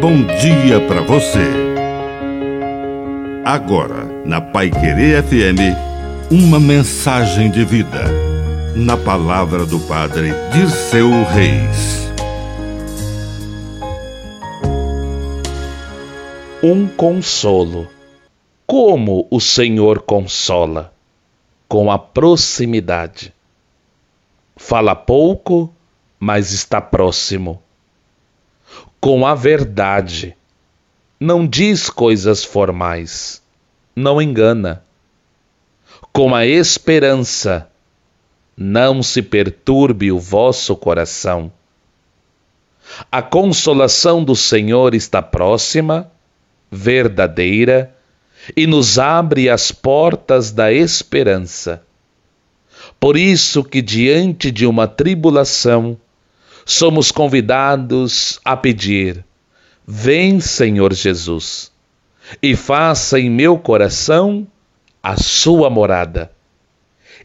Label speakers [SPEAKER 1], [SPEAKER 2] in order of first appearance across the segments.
[SPEAKER 1] bom dia para você. Agora, na Pai Querer FM, uma mensagem de vida. Na palavra do Padre Dirceu Reis.
[SPEAKER 2] Um consolo. Como o Senhor consola? Com a proximidade. Fala pouco, mas está próximo com a verdade. Não diz coisas formais, não engana. Com a esperança, não se perturbe o vosso coração. A consolação do Senhor está próxima, verdadeira, e nos abre as portas da esperança. Por isso que diante de uma tribulação, somos convidados a pedir: Vem, Senhor Jesus, e faça em meu coração a sua morada.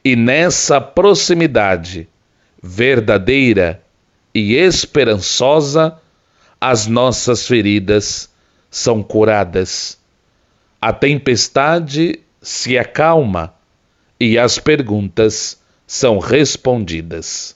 [SPEAKER 2] E nessa proximidade verdadeira e esperançosa, as nossas feridas são curadas. A tempestade se acalma e as perguntas são respondidas.